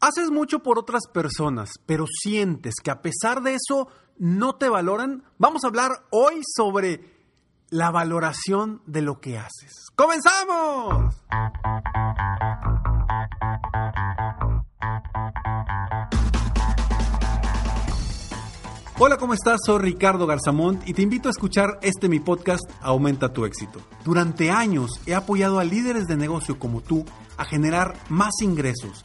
Haces mucho por otras personas, pero sientes que a pesar de eso no te valoran. Vamos a hablar hoy sobre la valoración de lo que haces. ¡Comenzamos! Hola, ¿cómo estás? Soy Ricardo Garzamont y te invito a escuchar este mi podcast Aumenta tu éxito. Durante años he apoyado a líderes de negocio como tú a generar más ingresos,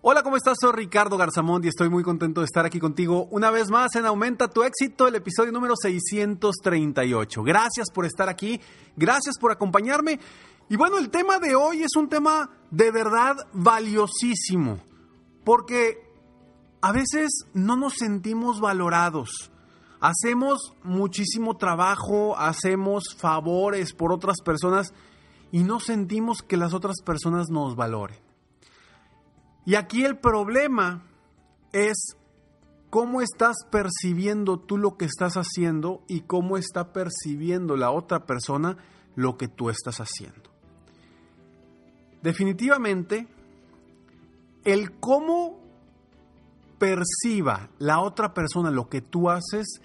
Hola, ¿cómo estás? Soy Ricardo Garzamón y estoy muy contento de estar aquí contigo una vez más en Aumenta tu éxito, el episodio número 638. Gracias por estar aquí, gracias por acompañarme. Y bueno, el tema de hoy es un tema de verdad valiosísimo, porque a veces no nos sentimos valorados. Hacemos muchísimo trabajo, hacemos favores por otras personas y no sentimos que las otras personas nos valoren. Y aquí el problema es cómo estás percibiendo tú lo que estás haciendo y cómo está percibiendo la otra persona lo que tú estás haciendo. Definitivamente, el cómo perciba la otra persona lo que tú haces,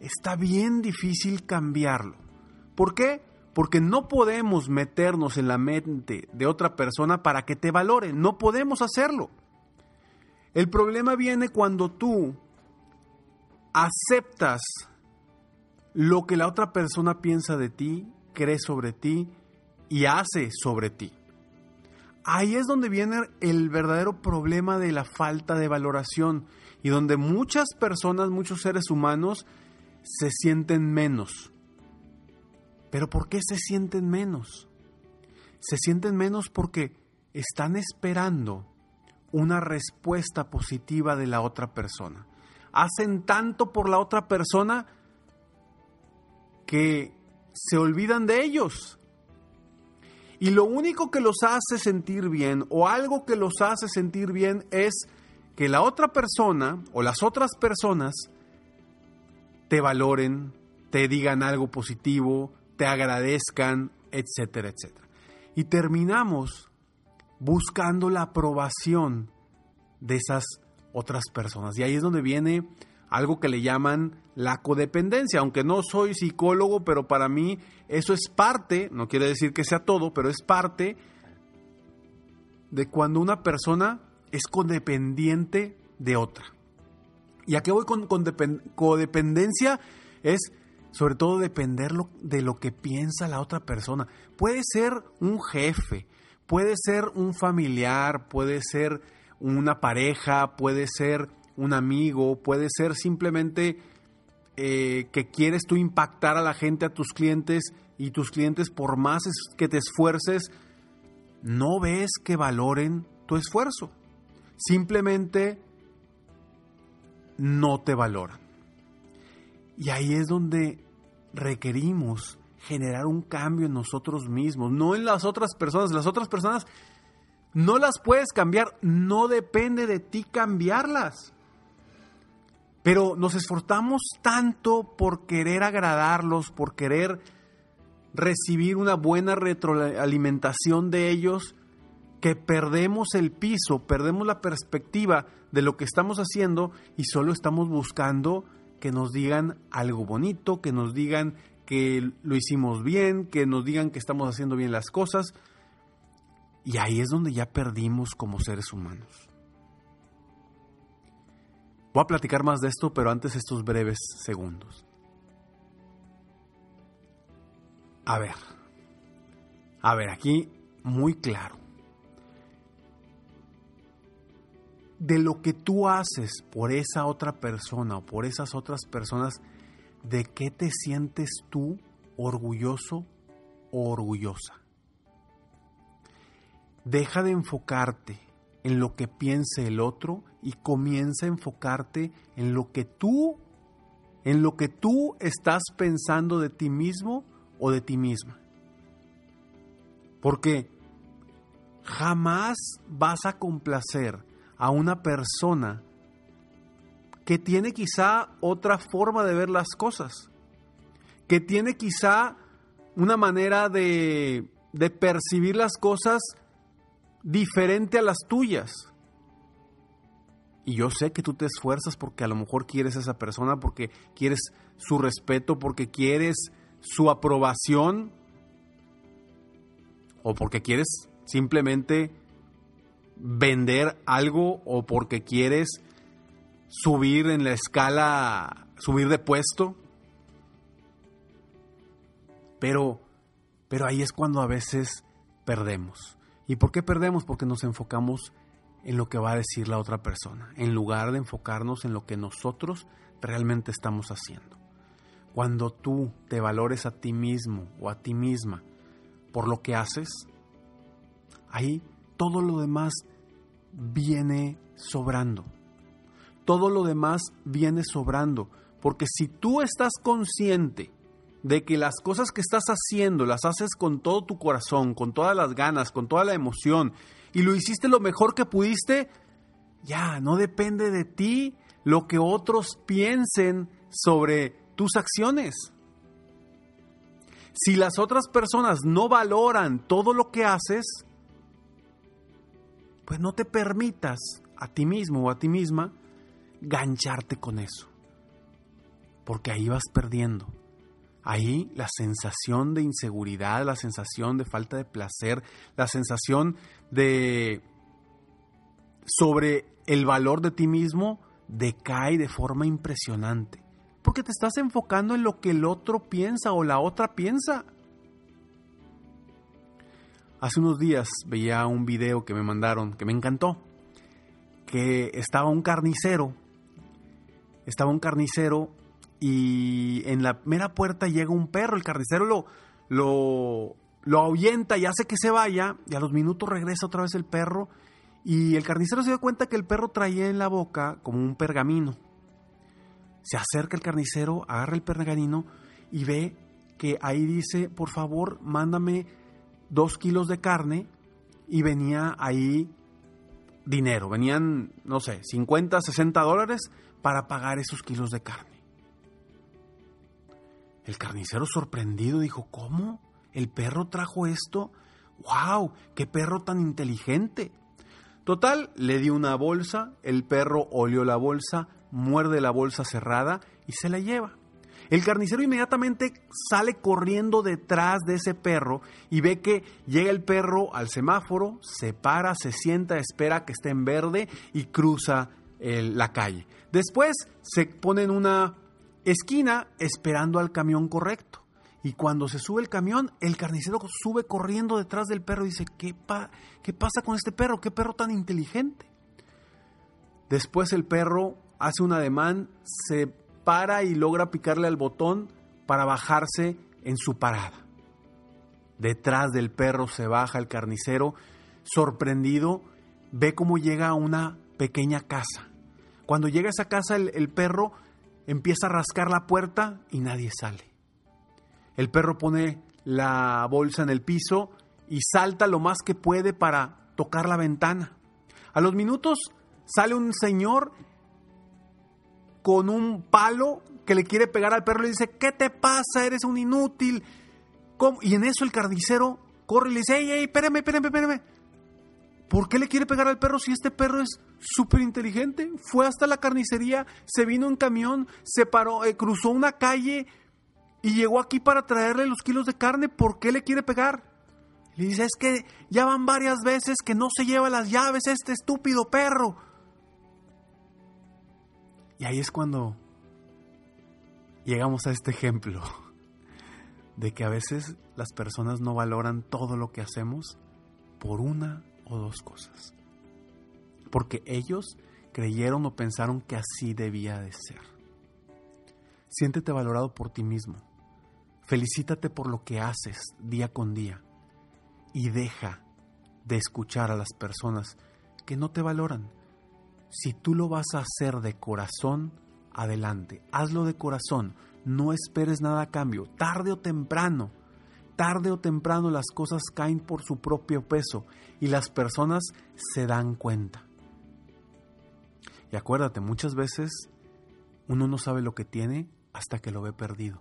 está bien difícil cambiarlo. ¿Por qué? Porque no podemos meternos en la mente de otra persona para que te valore. No podemos hacerlo. El problema viene cuando tú aceptas lo que la otra persona piensa de ti, cree sobre ti y hace sobre ti. Ahí es donde viene el verdadero problema de la falta de valoración y donde muchas personas, muchos seres humanos se sienten menos. Pero ¿por qué se sienten menos? Se sienten menos porque están esperando una respuesta positiva de la otra persona. Hacen tanto por la otra persona que se olvidan de ellos y lo único que los hace sentir bien o algo que los hace sentir bien es que la otra persona o las otras personas te valoren, te digan algo positivo, te agradezcan, etcétera, etcétera. Y terminamos buscando la aprobación de esas otras personas. Y ahí es donde viene algo que le llaman la codependencia, aunque no soy psicólogo, pero para mí eso es parte, no quiere decir que sea todo, pero es parte de cuando una persona es codependiente de otra. ¿Y a qué voy con, codependencia? Es sobre todo depender de lo que piensa la otra persona. Puede ser un jefe, puede ser un familiar, puede ser una pareja, puede ser un amigo, puede ser simplemente eh, que quieres tú impactar a la gente, a tus clientes, y tus clientes, por más que te esfuerces, no ves que valoren tu esfuerzo. Simplemente no te valoran. Y ahí es donde requerimos generar un cambio en nosotros mismos, no en las otras personas. Las otras personas no las puedes cambiar, no depende de ti cambiarlas. Pero nos esforzamos tanto por querer agradarlos, por querer recibir una buena retroalimentación de ellos, que perdemos el piso, perdemos la perspectiva de lo que estamos haciendo y solo estamos buscando que nos digan algo bonito, que nos digan que lo hicimos bien, que nos digan que estamos haciendo bien las cosas. Y ahí es donde ya perdimos como seres humanos. Voy a platicar más de esto, pero antes estos breves segundos. A ver, a ver, aquí muy claro. De lo que tú haces por esa otra persona o por esas otras personas, ¿de qué te sientes tú orgulloso o orgullosa? Deja de enfocarte en lo que piense el otro y comienza a enfocarte en lo que tú, en lo que tú estás pensando de ti mismo o de ti misma. Porque jamás vas a complacer a una persona que tiene quizá otra forma de ver las cosas, que tiene quizá una manera de, de percibir las cosas diferente a las tuyas. Y yo sé que tú te esfuerzas porque a lo mejor quieres a esa persona, porque quieres su respeto, porque quieres su aprobación, o porque quieres simplemente vender algo, o porque quieres subir en la escala, subir de puesto. Pero, pero ahí es cuando a veces perdemos. ¿Y por qué perdemos? Porque nos enfocamos en lo que va a decir la otra persona, en lugar de enfocarnos en lo que nosotros realmente estamos haciendo. Cuando tú te valores a ti mismo o a ti misma por lo que haces, ahí todo lo demás viene sobrando. Todo lo demás viene sobrando. Porque si tú estás consciente de que las cosas que estás haciendo las haces con todo tu corazón, con todas las ganas, con toda la emoción, y lo hiciste lo mejor que pudiste, ya, no depende de ti lo que otros piensen sobre tus acciones. Si las otras personas no valoran todo lo que haces, pues no te permitas a ti mismo o a ti misma gancharte con eso. Porque ahí vas perdiendo. Ahí la sensación de inseguridad, la sensación de falta de placer, la sensación de sobre el valor de ti mismo decae de forma impresionante. Porque te estás enfocando en lo que el otro piensa o la otra piensa. Hace unos días veía un video que me mandaron que me encantó. Que estaba un carnicero. Estaba un carnicero y en la mera puerta llega un perro. El carnicero lo, lo, lo ahuyenta y hace que se vaya. Y a los minutos regresa otra vez el perro. Y el carnicero se da cuenta que el perro traía en la boca como un pergamino. Se acerca el carnicero, agarra el pergamino y ve que ahí dice, por favor, mándame dos kilos de carne y venía ahí dinero, venían, no sé, 50, 60 dólares para pagar esos kilos de carne. El carnicero sorprendido dijo, ¿cómo? ¿El perro trajo esto? ¡Wow! ¡Qué perro tan inteligente! Total, le dio una bolsa, el perro olió la bolsa, muerde la bolsa cerrada y se la lleva. El carnicero inmediatamente sale corriendo detrás de ese perro y ve que llega el perro al semáforo, se para, se sienta, espera que esté en verde y cruza la calle. Después se pone en una esquina esperando al camión correcto. Y cuando se sube el camión, el carnicero sube corriendo detrás del perro y dice, ¿qué, ¿qué pasa con este perro? ¿Qué perro tan inteligente? Después el perro hace un ademán, se para y logra picarle al botón para bajarse en su parada. Detrás del perro se baja el carnicero, sorprendido, ve cómo llega a una pequeña casa. Cuando llega a esa casa el perro empieza a rascar la puerta y nadie sale. El perro pone la bolsa en el piso y salta lo más que puede para tocar la ventana. A los minutos sale un señor con un palo que le quiere pegar al perro y le dice, ¿qué te pasa? Eres un inútil. Y en eso el carnicero corre y le dice, ey, ey, espérame, espérame, espérame. ¿Por qué le quiere pegar al perro si este perro es súper inteligente? Fue hasta la carnicería, se vino en camión, se paró, eh, cruzó una calle y llegó aquí para traerle los kilos de carne. ¿Por qué le quiere pegar? Le dice, es que ya van varias veces que no se lleva las llaves este estúpido perro. Y ahí es cuando llegamos a este ejemplo de que a veces las personas no valoran todo lo que hacemos por una o dos cosas. Porque ellos creyeron o pensaron que así debía de ser. Siéntete valorado por ti mismo. Felicítate por lo que haces día con día. Y deja de escuchar a las personas que no te valoran. Si tú lo vas a hacer de corazón, adelante, hazlo de corazón, no esperes nada a cambio, tarde o temprano, tarde o temprano las cosas caen por su propio peso y las personas se dan cuenta. Y acuérdate, muchas veces uno no sabe lo que tiene hasta que lo ve perdido.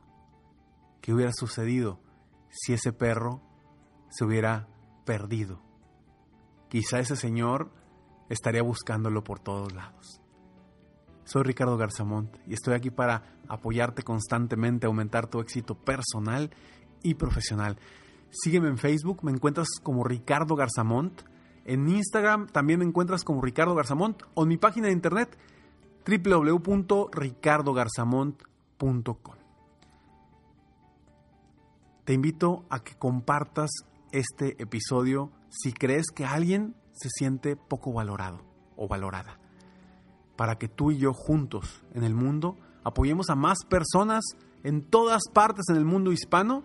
¿Qué hubiera sucedido si ese perro se hubiera perdido? Quizá ese señor estaría buscándolo por todos lados. Soy Ricardo Garzamont y estoy aquí para apoyarte constantemente, aumentar tu éxito personal y profesional. Sígueme en Facebook, me encuentras como Ricardo Garzamont. En Instagram también me encuentras como Ricardo Garzamont o en mi página de internet www.ricardogarzamont.com. Te invito a que compartas este episodio si crees que alguien se siente poco valorado o valorada. Para que tú y yo juntos en el mundo apoyemos a más personas en todas partes en el mundo hispano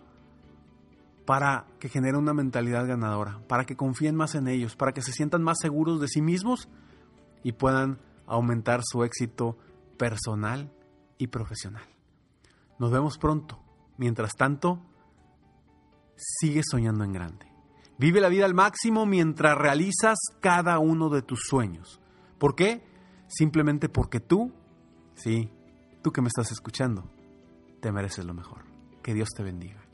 para que genere una mentalidad ganadora, para que confíen más en ellos, para que se sientan más seguros de sí mismos y puedan aumentar su éxito personal y profesional. Nos vemos pronto. Mientras tanto, sigue soñando en grande. Vive la vida al máximo mientras realizas cada uno de tus sueños. ¿Por qué? Simplemente porque tú, sí, tú que me estás escuchando, te mereces lo mejor. Que Dios te bendiga.